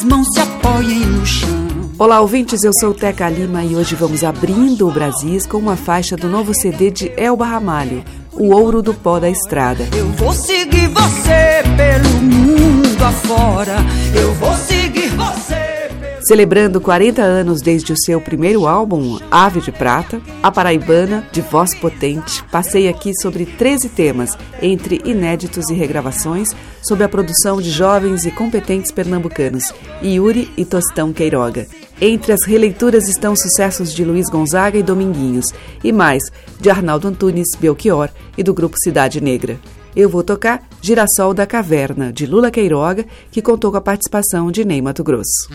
As mãos se apoiem no chão Olá, ouvintes, eu sou Teca Lima e hoje vamos abrindo o Brasis com uma faixa do novo CD de Elba Ramalho, O Ouro do Pó da Estrada. Eu vou seguir você pelo mundo afora Eu vou Celebrando 40 anos desde o seu primeiro álbum, Ave de Prata, a paraibana, de voz potente, passei aqui sobre 13 temas, entre inéditos e regravações, sob a produção de jovens e competentes pernambucanos, Yuri e Tostão Queiroga. Entre as releituras estão sucessos de Luiz Gonzaga e Dominguinhos, e mais, de Arnaldo Antunes, Belchior e do grupo Cidade Negra. Eu vou tocar Girassol da Caverna, de Lula Queiroga, que contou com a participação de Ney Mato Grosso.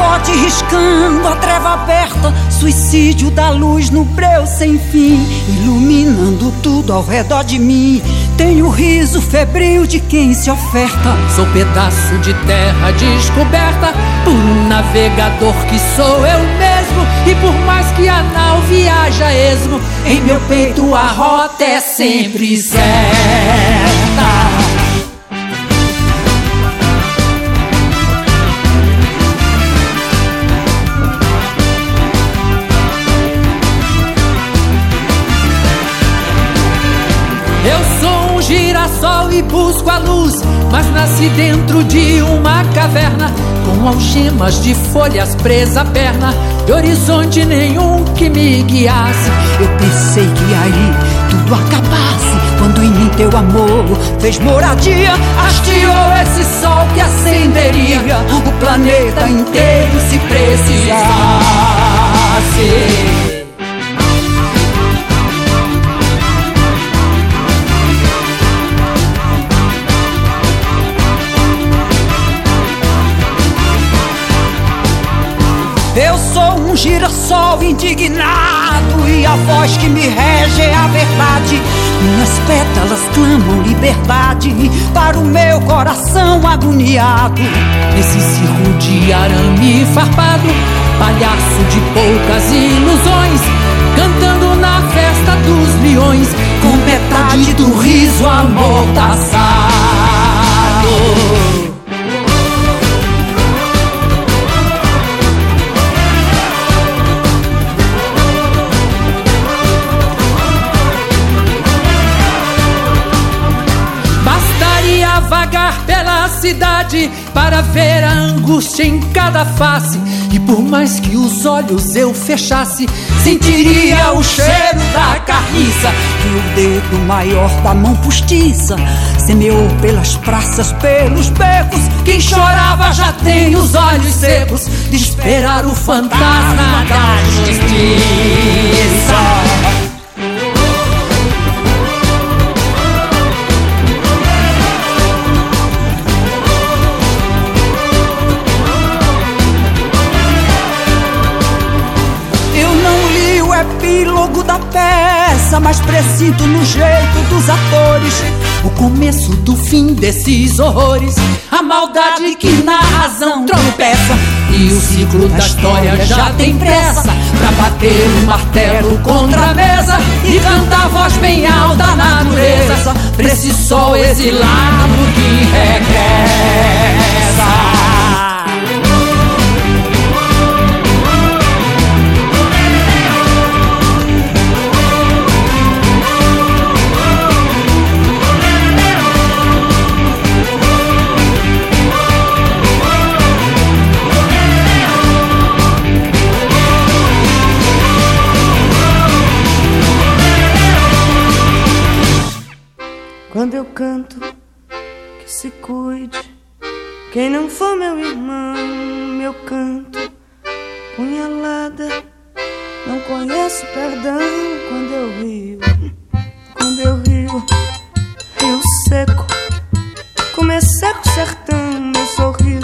Holofote riscando a treva aberta Suicídio da luz no breu sem fim Iluminando tudo ao redor de mim. Tenho o riso febril de quem se oferta. Sou pedaço de terra descoberta Por um navegador que sou eu mesmo E por mais que a nau viaja esmo Em meu peito a rota é sempre certa e busco a luz, mas nasci dentro de uma caverna com algemas de folhas presas à perna, de horizonte nenhum que me guiasse. Eu pensei que aí tudo acabasse Quando em mim teu amor fez moradia Hasteou esse sol que acenderia O planeta inteiro se precisasse Eu sou um girassol indignado E a voz que me rege é a verdade Minhas pétalas clamam liberdade Para o meu coração agoniado Nesse circo de arame farpado, palhaço de poucas ilusões, cantando na festa dos leões, Com metade do riso amordaçado. Cidade para ver a angústia em cada face. E por mais que os olhos eu fechasse, sentiria o cheiro da carniça. Que o dedo maior da mão postiça Semeou pelas praças, pelos becos Quem chorava já tem os olhos secos de esperar o fantasma da justiça. Peça Mas presinto no jeito dos atores O começo do fim desses horrores, a maldade que na razão tropeça. E o ciclo da história já tem pressa pra bater o martelo contra a mesa e cantar a voz bem alta da natureza pra esse sol exilado que regressa. Canto, que se cuide. Quem não for meu irmão, meu canto, punhalada. Não conheço perdão quando eu rio, quando eu rio, rio seco. Como é seco sertão, meu sorriso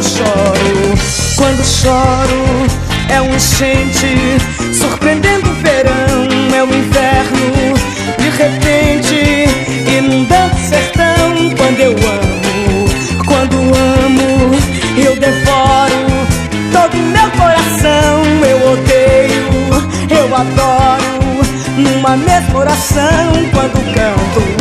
eu choro, quando choro é um enchente surpreendendo o verão, é o inverno de repente inundando o sertão quando eu amo, quando amo eu devoro todo meu coração eu odeio, eu adoro numa mesma oração quando canto.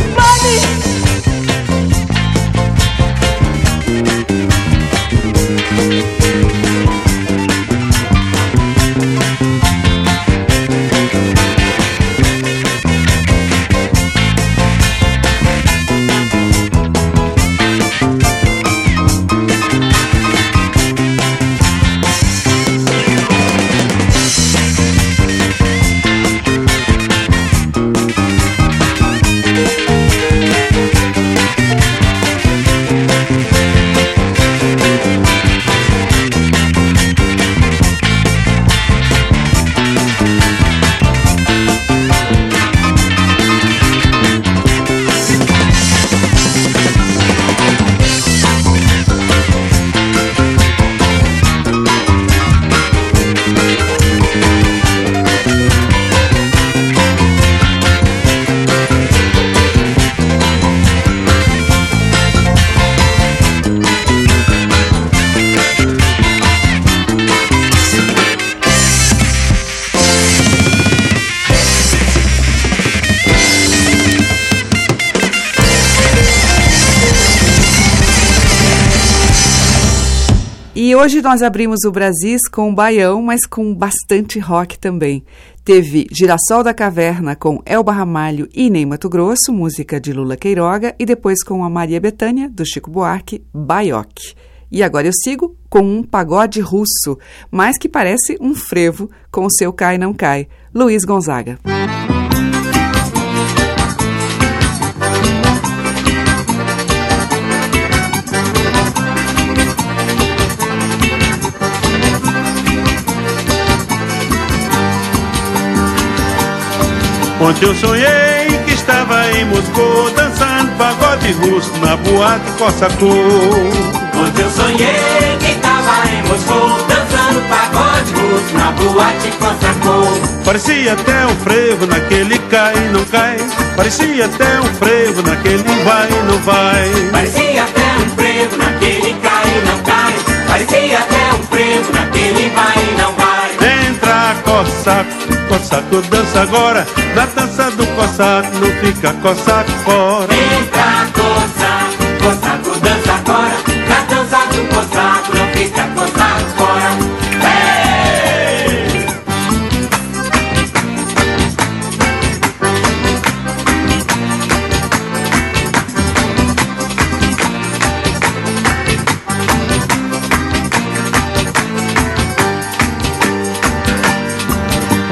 Hoje nós abrimos o Brasis com baião, mas com bastante rock também. Teve Girassol da Caverna com Elba Ramalho e Ney Mato Grosso, música de Lula Queiroga, e depois com a Maria Bethânia, do Chico Buarque, Baioque. E agora eu sigo com um pagode russo, mas que parece um frevo com o seu Cai Não Cai, Luiz Gonzaga. Ontem eu sonhei que estava em Moscou Dançando pagode russo na boate Cossacô Ontem eu sonhei que estava em Moscou Dançando pagode russo na boate Cossacô Parecia até um frevo naquele cai não cai. Parecia até um frevo naquele vai e não vai. Parecia até um frevo naquele cai não cai. Parecia até um frevo naquele vai e não vai. Entra Cossaco Cossaco dança agora, na dança do Cossaco não fica Cossaco fora. Entra Cossaco, Cossaco dança agora,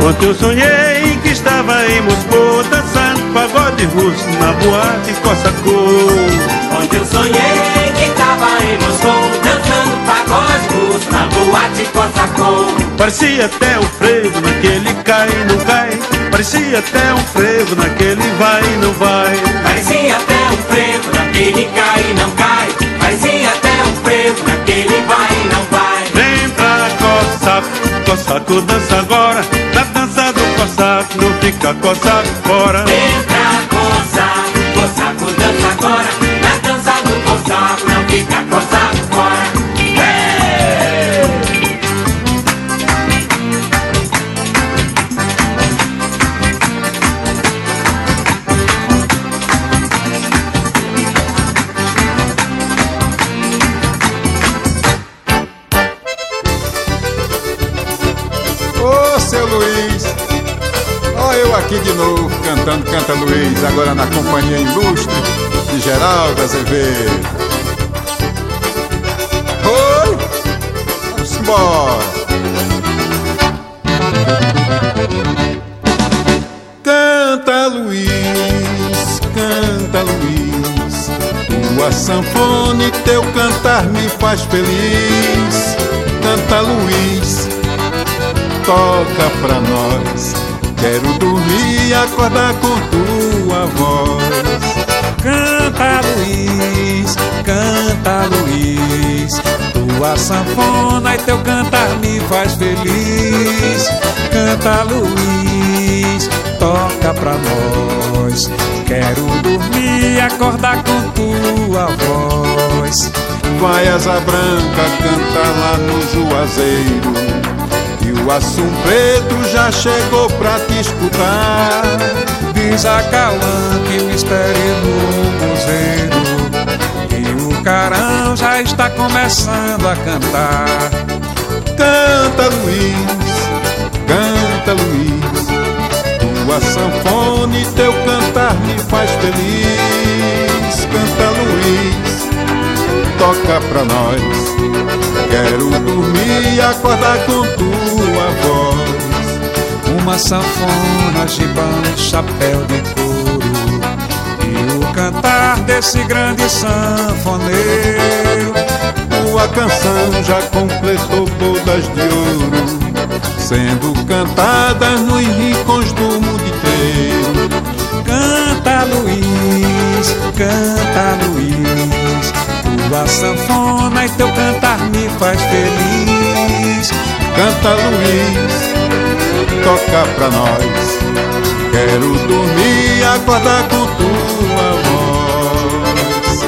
Ontem eu sonhei que estava em Moscou dançando pagode russo na boate Cossacô. Onde eu sonhei que estava em Moscou dançando pagode russo na boate Cossacô. Parecia até um frevo naquele cai e não cai. Parecia até um frevo naquele vai e não vai. Parecia até um frevo naquele cai e não cai. Parecia até um frevo naquele vai e não vai. Vem pra Cossaco, Cossaco dança agora. Fica Cossaco fora. Oi, vamos embora. Canta Luiz, canta Luiz, tua sanfona e teu cantar me faz feliz. Canta Luiz, toca pra nós. Quero dormir e acordar com tua voz. Canta Luiz, canta Luiz, tua sanfona e teu cantar me faz feliz. Canta Luiz, toca pra nós. Quero dormir acordar com tua voz. Vai asa branca cantar lá no Juazeiro. E o Assum Preto já chegou pra te escutar. Diz a Cauã que me espere no museiro. E o carão já está começando a cantar. Canta Luiz, canta Luiz. Tua sanfona e teu cantar me faz feliz. Canta Luiz, toca pra nós. Quero dormir e acordar com tua voz. Uma sanfona, gibão, chapéu de couro. E o cantar desse grande sanfoneiro Tua canção já completou bodas de ouro. Sendo cantadas nos rincões do mundo inteiro. Canta Luiz, canta Luiz. Tua sanfona e teu cantar me faz feliz. Canta Luiz, toca pra nós. Quero dormir acordar com tua voz.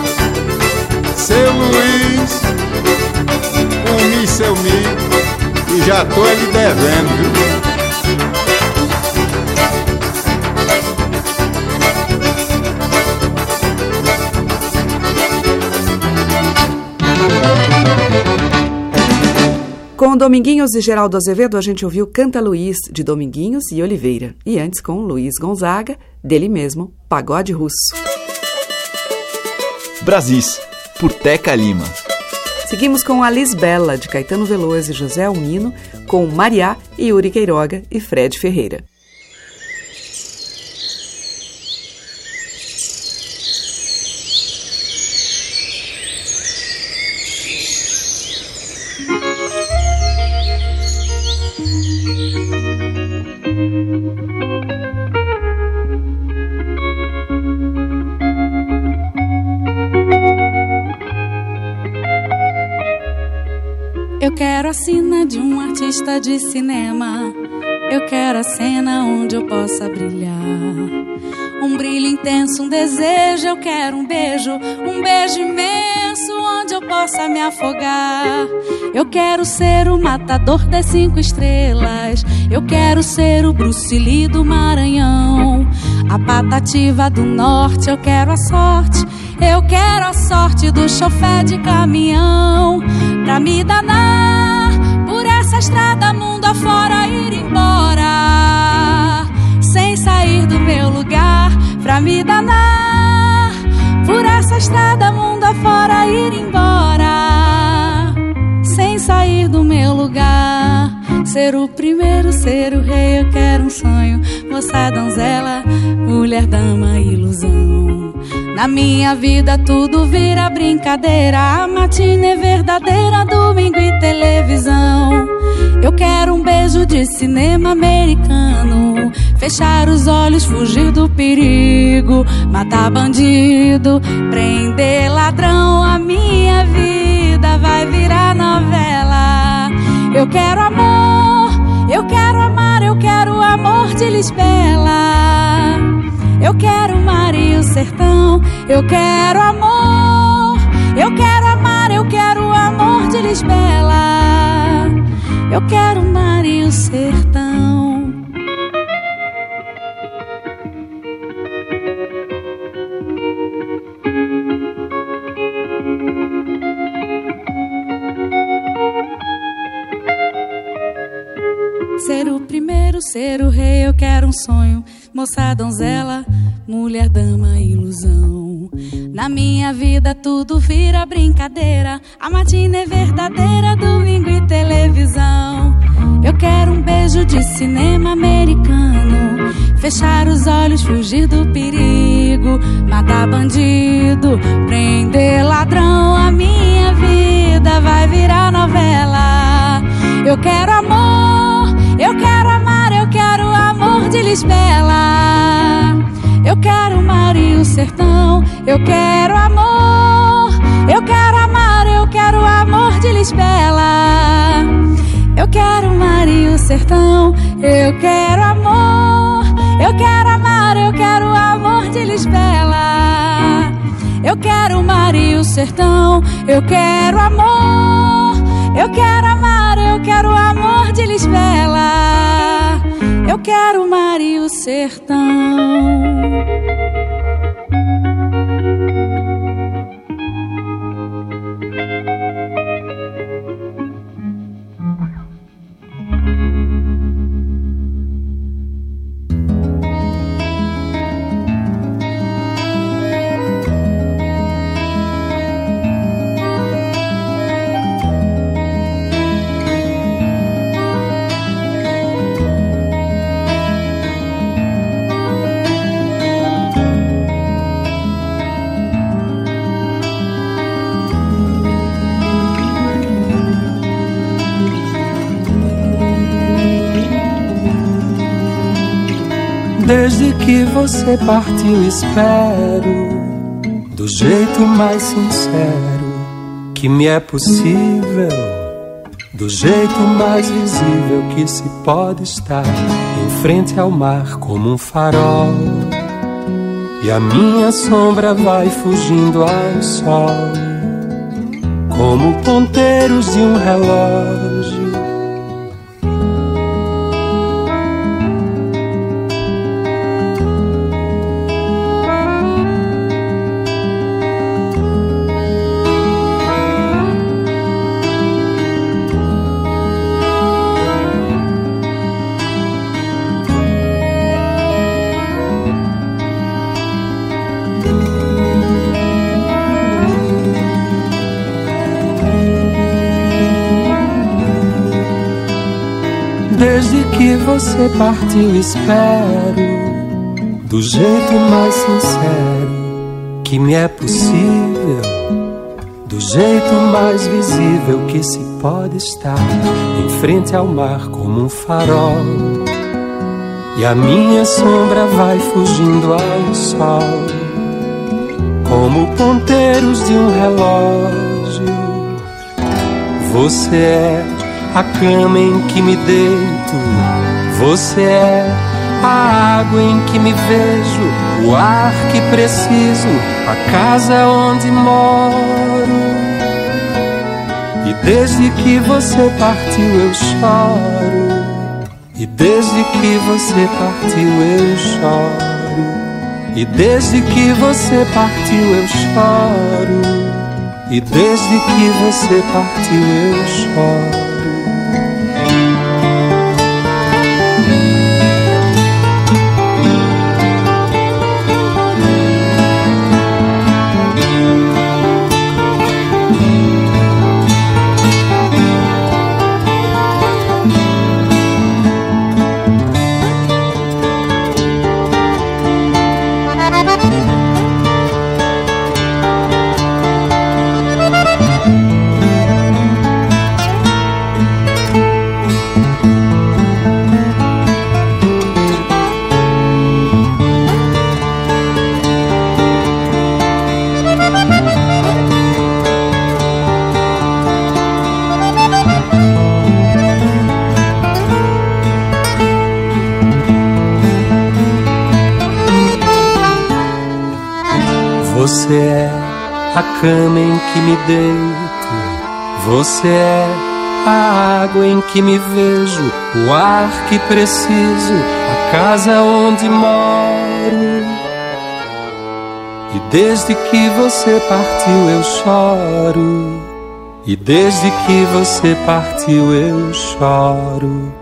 Seu Luiz, um mi, seu mi, e já tô lhe devendo, viu? Dominguinhos e Geraldo Azevedo, a gente ouviu Canta Luiz, de Dominguinhos e Oliveira. E antes, com Luiz Gonzaga, dele mesmo, Pagode Russo. Brasis, por Teca Lima. Seguimos com a Lisbela, de Caetano Veloso e José Almino, com Mariá e Yuri Queiroga e Fred Ferreira. Quero a sina de um artista de cinema. Eu quero a cena onde eu possa brilhar. Um brilho intenso, um desejo. Eu quero um beijo, um beijo imenso onde eu possa me afogar. Eu quero ser o matador das cinco estrelas. Eu quero ser o Bruce Lee do Maranhão. A patativa do norte. Eu quero a sorte. Eu quero a sorte do chofé de caminhão pra me danar por essa estrada mundo afora ir embora sem sair do meu lugar pra me danar por essa estrada mundo afora ir embora sem sair do meu lugar Ser o primeiro, ser o rei, eu quero um sonho. Moça, donzela, mulher, dama, ilusão. Na minha vida tudo vira brincadeira. A matina é verdadeira, domingo e televisão. Eu quero um beijo de cinema americano. Fechar os olhos, fugir do perigo. Matar bandido, prender ladrão. A minha vida vai virar novela. Eu quero amor, eu quero amar, eu quero amor de Lisbela. Eu quero sertão, eu quero amor, eu quero amar, eu quero amor de Lisbela. Eu quero mar e o sertão. Ser o primeiro, ser o rei, eu quero um sonho. Moça, donzela, mulher, dama, ilusão. Na minha vida tudo vira brincadeira. A matina é verdadeira, domingo e televisão. Eu quero um beijo de cinema americano. Fechar os olhos, fugir do perigo. Matar bandido, prender ladrão. A minha vida vai virar novela. Eu quero amor, eu quero amar, eu quero amor de Lisbela. Eu quero mar e o sertão, eu quero amor, eu quero amar, eu quero amor de Lisbela. Eu quero mar e o sertão, eu quero amor, eu quero amar, eu quero amor de Lisbela. Eu quero mar e o sertão, eu quero amor, eu quero amar, eu quero amor de Lisbela. Quero mar e o sertão. Que você partiu, espero do jeito mais sincero que me é possível, do jeito mais visível que se pode estar em frente ao mar como um farol. E a minha sombra vai fugindo ao sol, como ponteiros de um relógio. Você partiu, espero do jeito mais sincero que me é possível, do jeito mais visível que se pode estar em frente ao mar como um farol. E a minha sombra vai fugindo ao sol, como ponteiros de um relógio. Você é a cama em que me deito, você é a água em que me vejo, o ar que preciso, a casa onde moro. E desde que você partiu eu choro, e desde que você partiu eu choro, e desde que você partiu eu choro, e desde que você partiu eu choro. Cama em que me deito. Você é a água em que me vejo, o ar que preciso, a casa onde moro. E desde que você partiu eu choro. E desde que você partiu eu choro.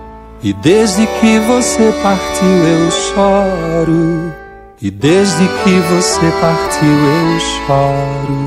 E desde que você partiu eu choro. E desde que você partiu eu choro.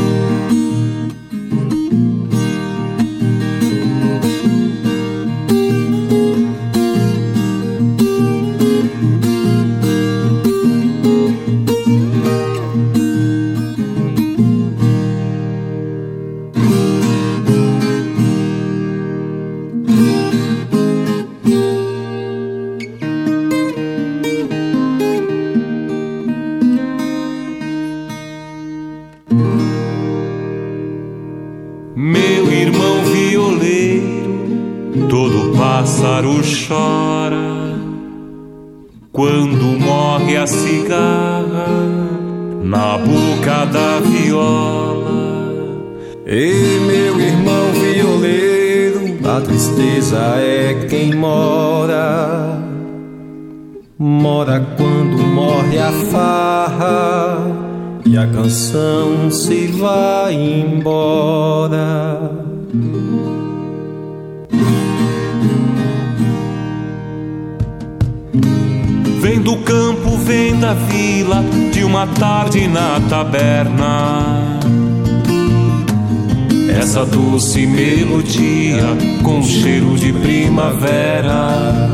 Primavera.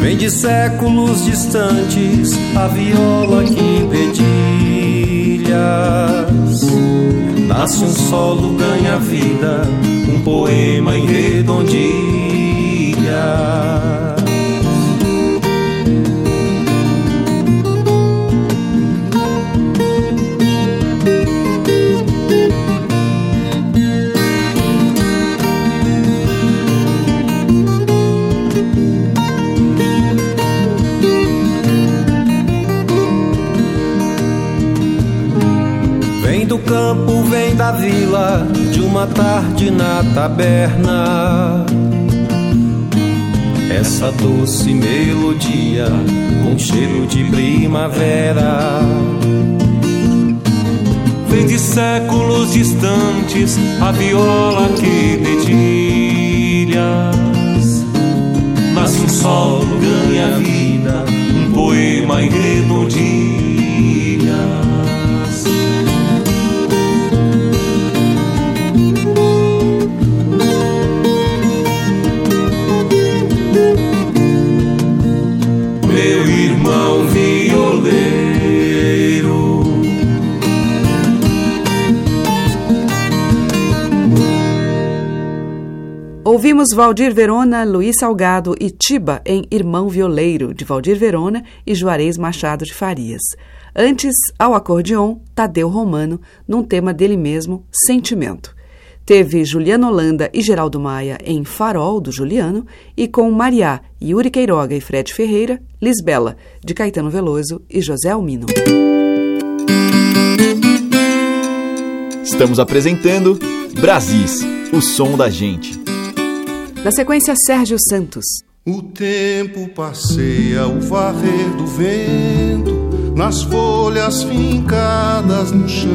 Vem de séculos distantes a viola que em nasce um solo, ganha vida, um poema em redondilha. Da vila de uma tarde na taberna. Essa doce melodia com cheiro de primavera. Vem de séculos distantes a viola que dedilhas. Nasce um sol, ganha vida, um poema em Ouvimos Valdir Verona, Luiz Salgado e Tiba em Irmão Violeiro, de Valdir Verona e Juarez Machado de Farias. Antes, ao acordeon, Tadeu Romano, num tema dele mesmo, Sentimento. Teve Juliano Holanda e Geraldo Maia em Farol, do Juliano, e com Mariá, Yuri Queiroga e Fred Ferreira, Lisbela, de Caetano Veloso e José Almino. Estamos apresentando Brasis, o som da gente. Na sequência, Sérgio Santos. O tempo passeia o varrer do vento nas folhas fincadas no chão.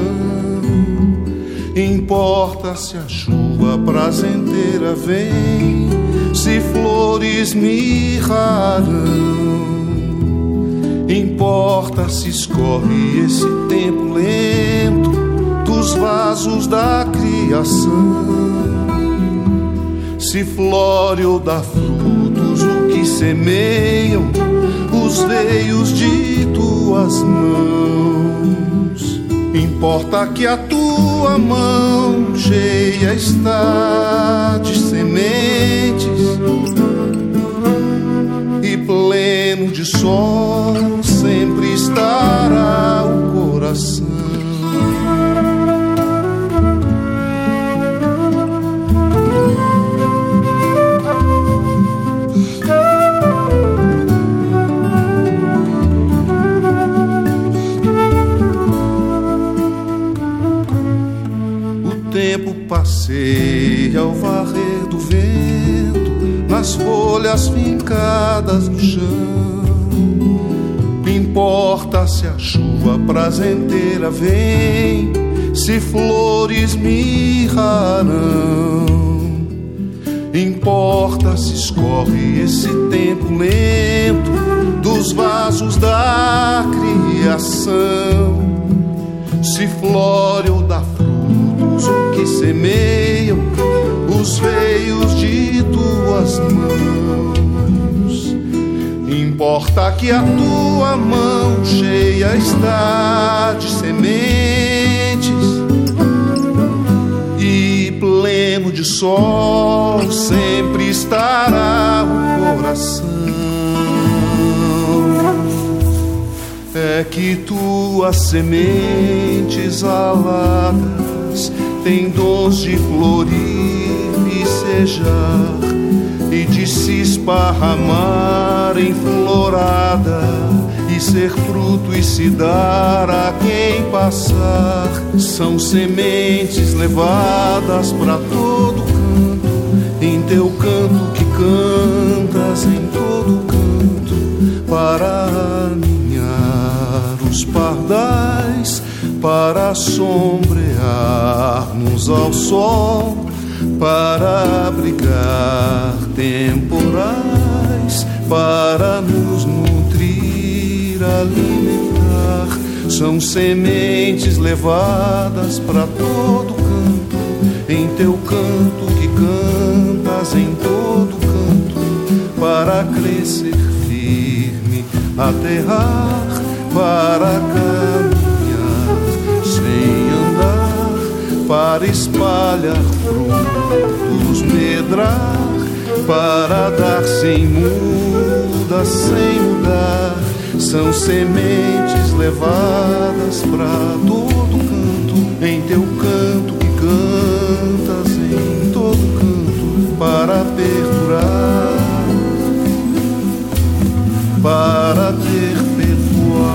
Importa se a chuva prazenteira vem, se flores mirrarão. Importa se escorre esse tempo lento dos vasos da criação se flore ou dá frutos o que semeiam os veios de tuas mãos. Importa que a tua mão cheia está de sementes e pleno de sol sempre estará o coração. Passeia ao varrer do vento nas folhas fincadas no chão. Importa se a chuva prazenteira vem, se flores mirrarão. Importa se escorre esse tempo lento dos vasos da criação, se flore ou dá que semeiam os veios de tuas mãos. Importa que a tua mão cheia está de sementes e pleno de sol sempre estará o coração. É que tuas sementes aladas tem dons de florir e sejar esparramar em florada e ser fruto e se dar a quem passar. São sementes levadas para todo canto, em teu canto que cantas em todo canto, para aninhar os pardais, para sombrearmos ao sol para abrigar temporais, para nos nutrir, alimentar. São sementes levadas para todo canto, em teu canto que cantas em todo canto, para crescer firme, aterrar, para caminhar para espalhar frutos, medrar, para dar sem muda, sem mudar. São sementes levadas para todo canto, em teu canto que cantas em todo canto, para perdurar, para perpetuar,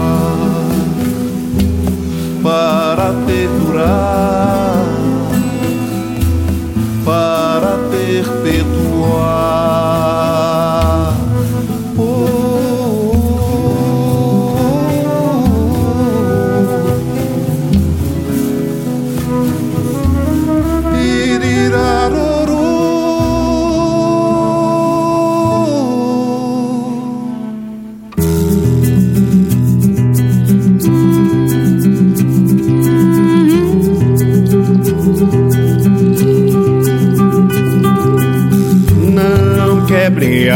para perdurar, perpetuar.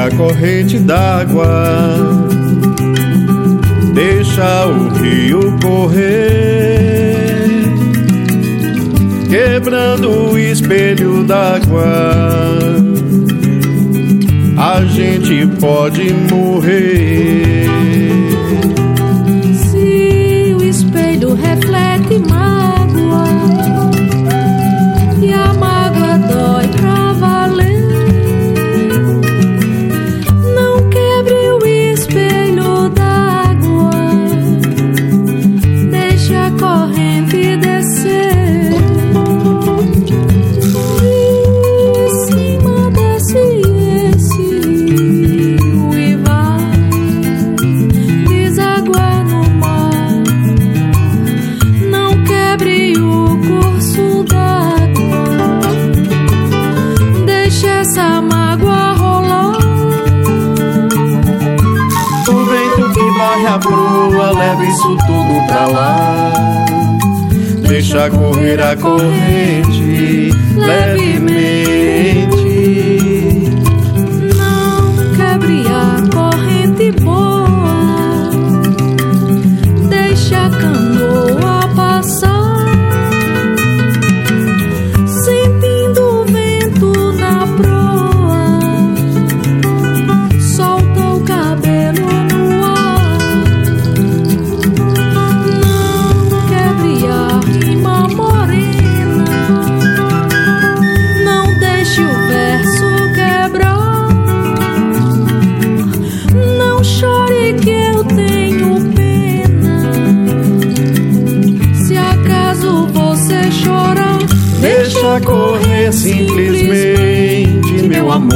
A corrente d'água, deixa o rio correr, quebrando o espelho d'água. A gente pode morrer. Se o espelho reflete mágoa A corrente levemente.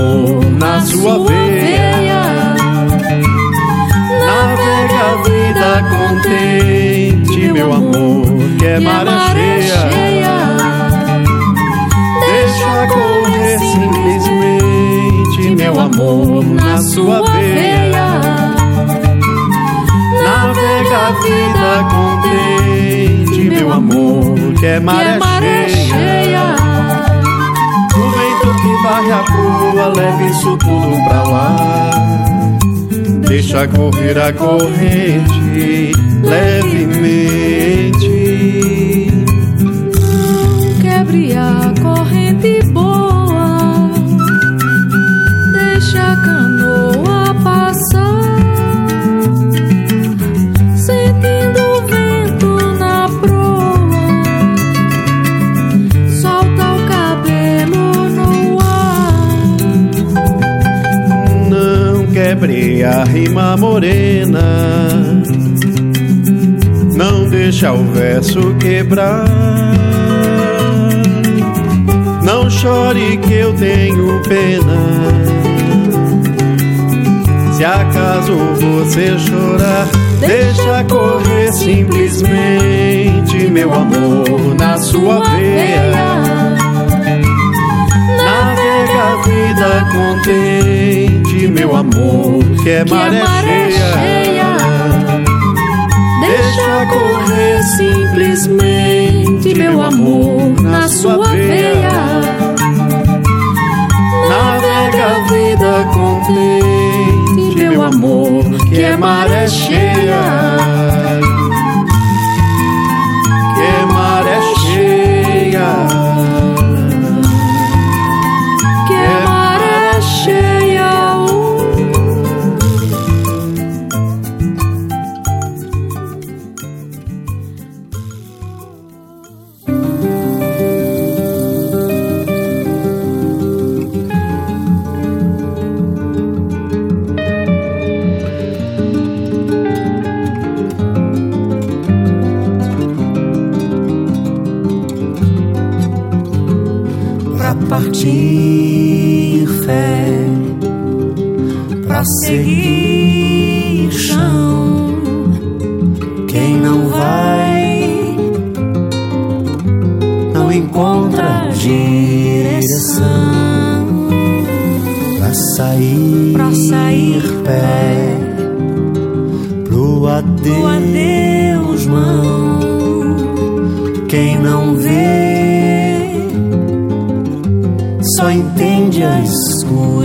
Amor, na sua veia. Navega a vida contente, meu amor, que é maré cheia. Deixa correr simplesmente, meu amor, na sua veia. Navega a vida contente, meu amor, que é maré cheia. Vento que varre a proa leva isso tudo pra lá. Deixa correr a corrente levemente. quebre a rima morena. Não deixa o verso quebrar. Não chore que eu tenho pena. Se acaso você chorar, deixa correr simplesmente meu amor na sua veia vida contente, meu amor, que é maré, maré cheia, cheia. Deixa correr simplesmente, meu amor, na sua veia. Navega é a vida contente, meu amor, que é maré cheia. partir fé para seguir.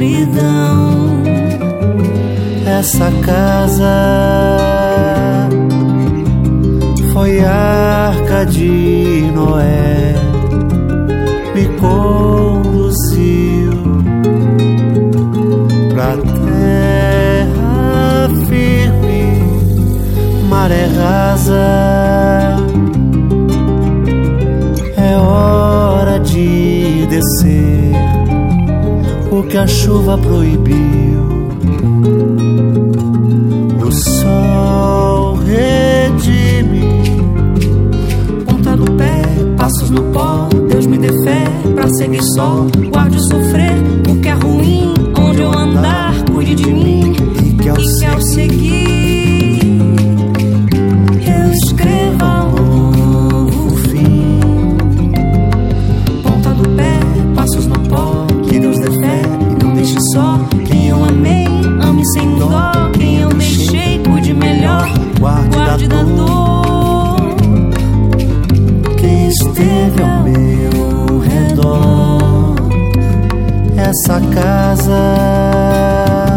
escuridão. Essa casa foi arcadia. que a chuva proibiu. O sol redime. Ponta do pé, passos no pó. Deus me dê fé pra seguir só. Guarde o sofrer, o que é ruim. Onde eu andar, cuide de mim. E que ao seguir Quem esteve ao meu redor. Essa casa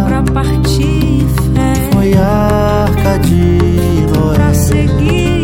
pra partir é. foi a arca de Noé. Pra seguir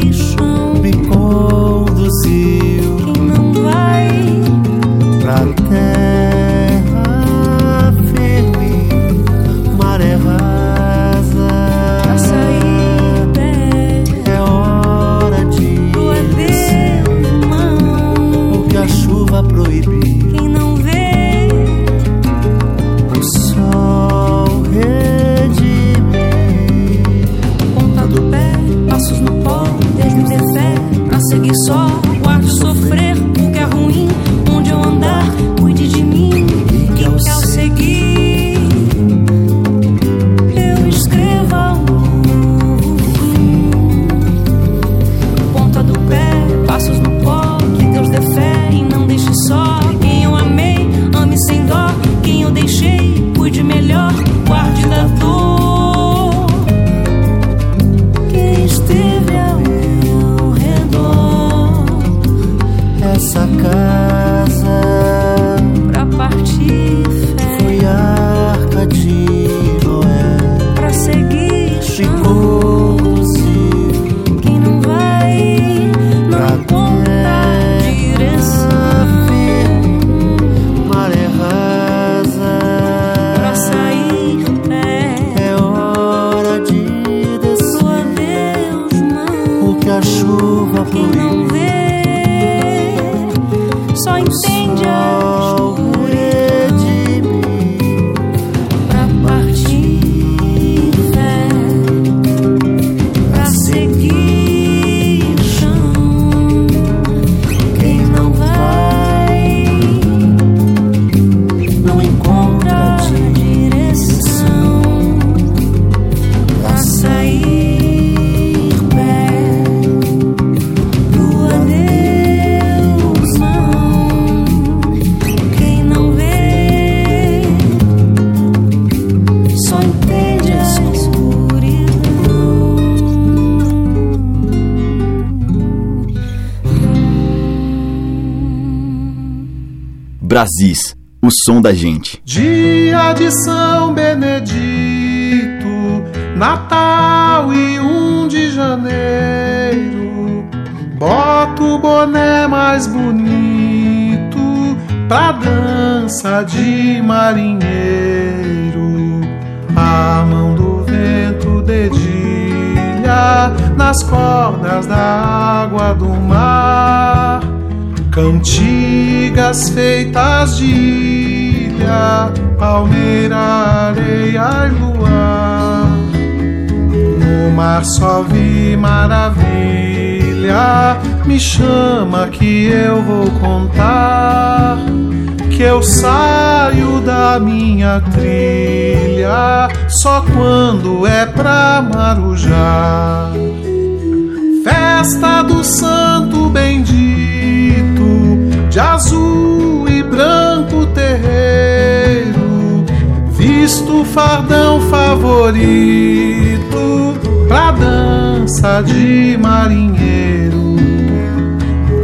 chuva proibida. Brasis, o som da gente. Dia de São Benedito, Natal e 1 de janeiro. Boto o boné mais bonito pra dança de marinheiro. A mão do vento dedilha nas cordas da água do mar Cantigas feitas de ilha, palmeira, areia e luar. No mar só vi maravilha, me chama que eu vou contar. Que eu saio da minha trilha só quando é pra marujar. Festa do Santo fardão favorito pra dança de marinheiro.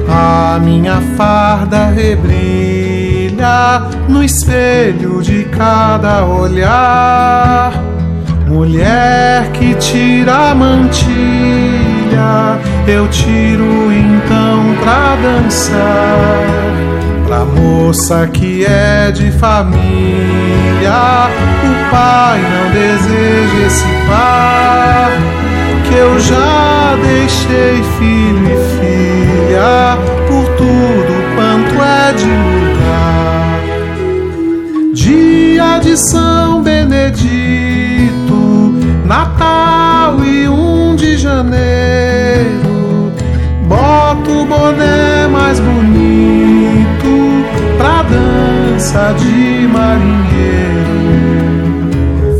A minha farda rebrilha no espelho de cada olhar. Mulher que tira a mantilha, eu tiro então pra dançar. Pra moça que é de família, o pai não deseja esse par. Que eu já deixei filho e filha, por tudo quanto é de lugar. Dia de São Benedito Natal e 1 de janeiro. Boto o boné mais bonito pra dança de marinheiro.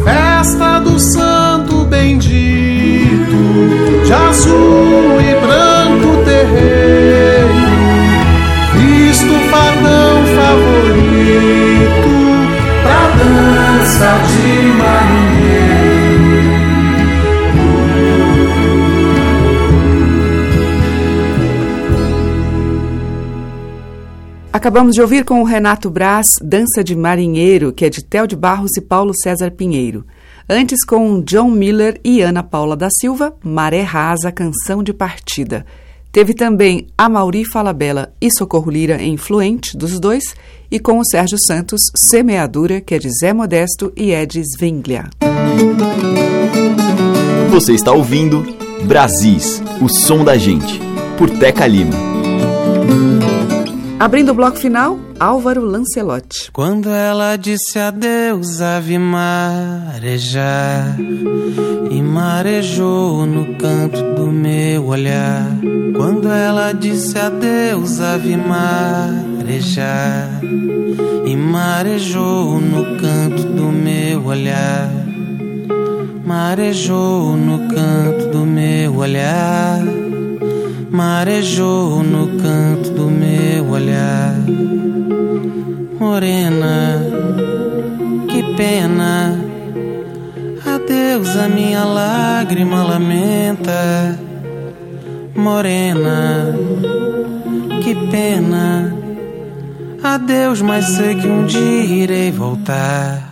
Festa do Santo Bendito, de azul e branco terreiro. Visto fardão favorito pra dança de Acabamos de ouvir com o Renato Braz Dança de Marinheiro, que é de Theo de Barros e Paulo César Pinheiro. Antes com John Miller e Ana Paula da Silva, Maré Rasa, Canção de Partida. Teve também Amauri Falabella e Socorro Lira em Fluente, dos dois, e com o Sérgio Santos, Semeadura, que é de Zé Modesto e Ed Svenglia. Você está ouvindo Brasis, o som da gente, por Teca Lima. Abrindo o bloco final, Álvaro Lancelotti. Quando ela disse adeus, ave marejar e marejou no canto do meu olhar. Quando ela disse adeus, ave marejar e marejou no canto do meu olhar. Marejou no canto do meu olhar marejou no canto do meu olhar. Morena, que pena, adeus, a minha lágrima lamenta. Morena, que pena, adeus, mas sei que um dia irei voltar.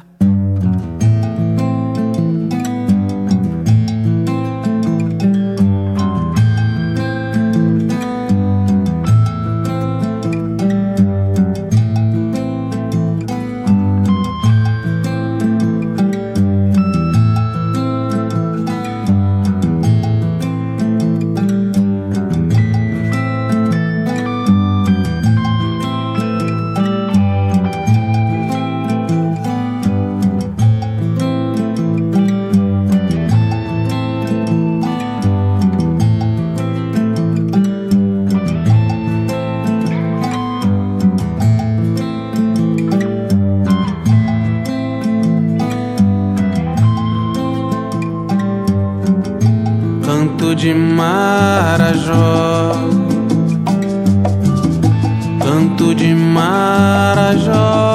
De Marajó, canto de Marajó,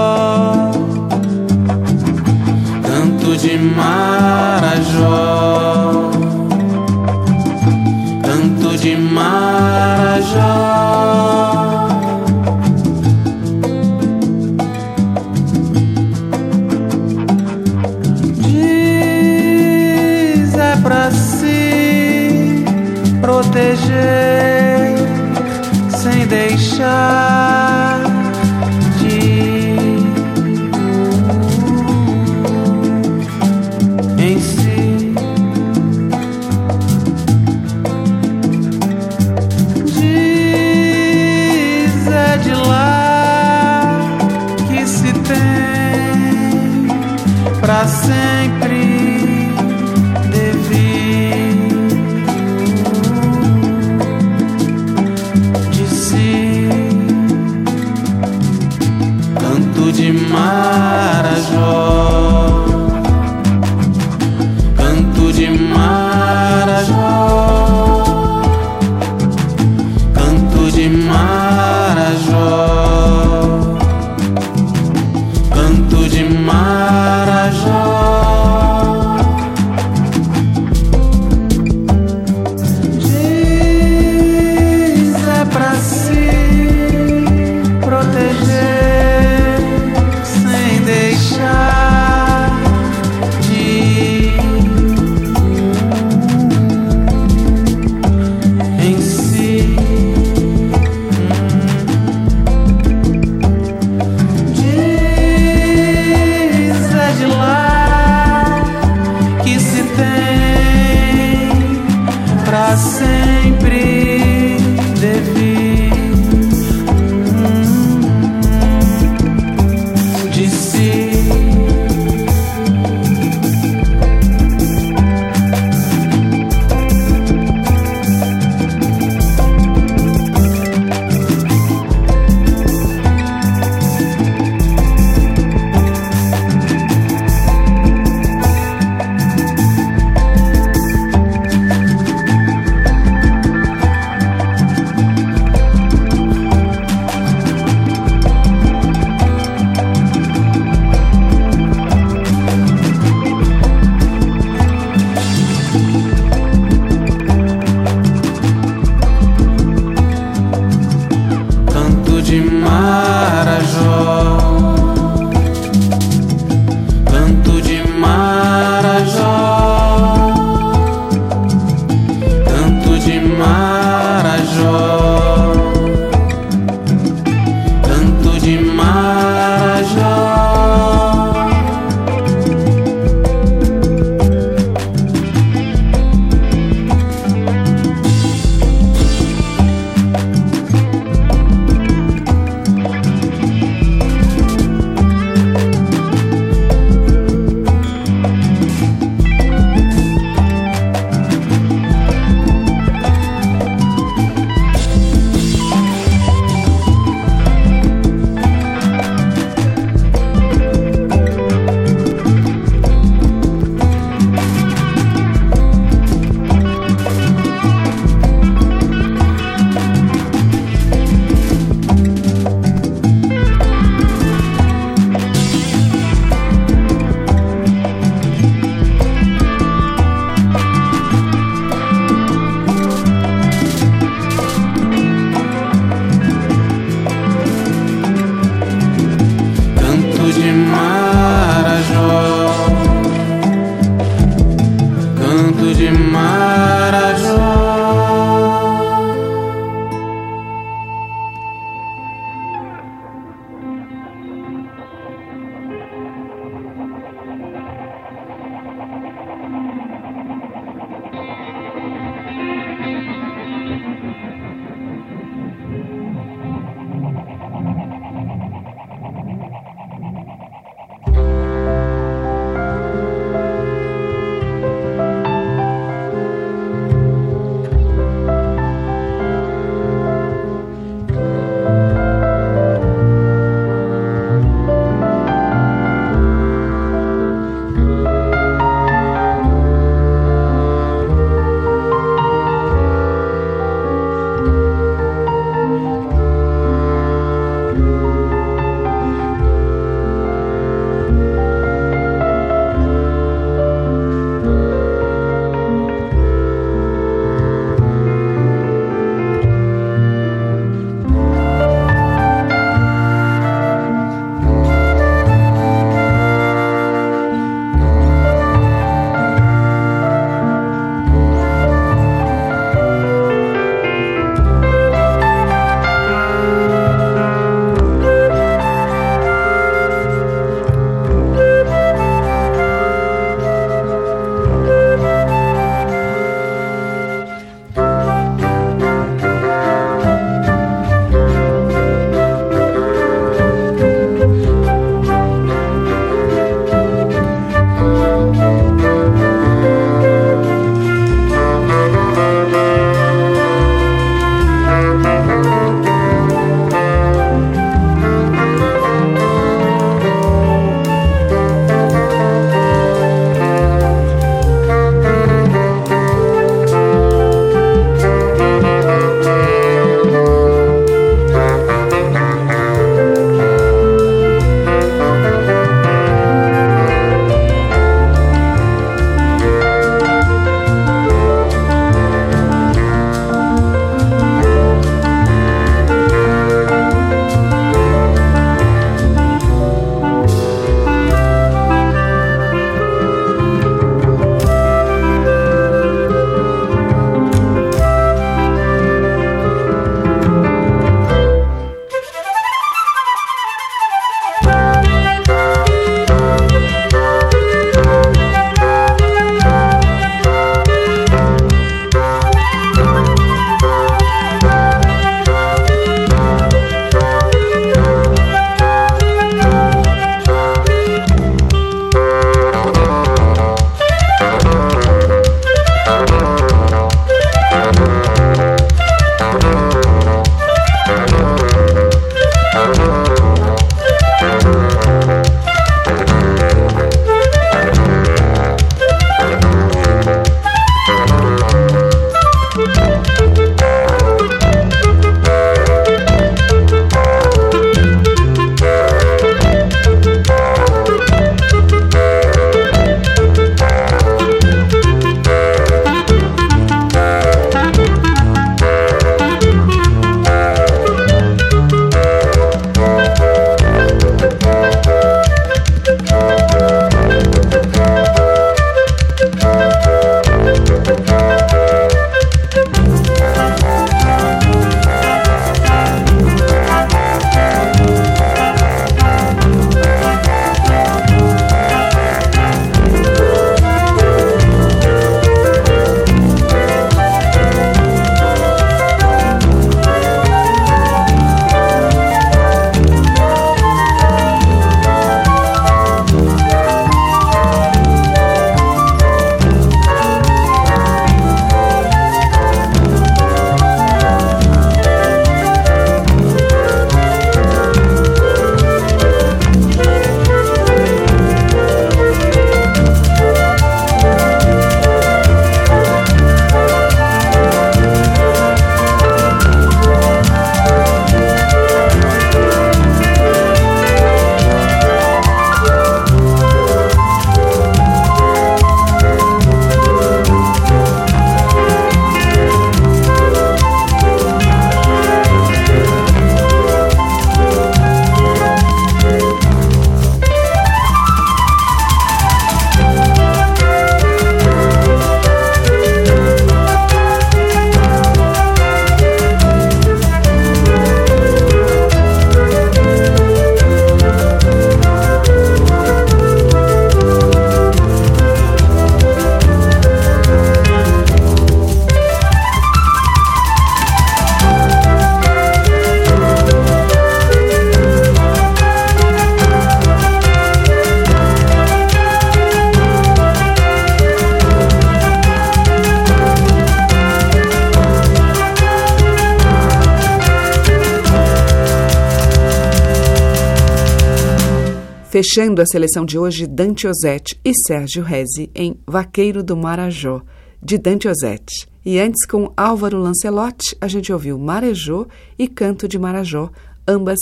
Fechando a seleção de hoje, Dante Ozzetti e Sérgio Rezi em Vaqueiro do Marajó, de Dante Ozzetti. E antes, com Álvaro Lancelotti, a gente ouviu Marejô e Canto de Marajó, ambas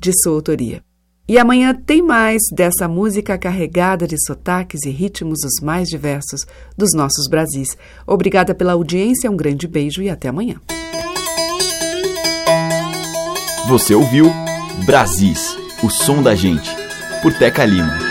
de sua autoria. E amanhã tem mais dessa música carregada de sotaques e ritmos os mais diversos dos nossos Brasis. Obrigada pela audiência, um grande beijo e até amanhã. Você ouviu Brasis, o som da gente, por Teca Lima.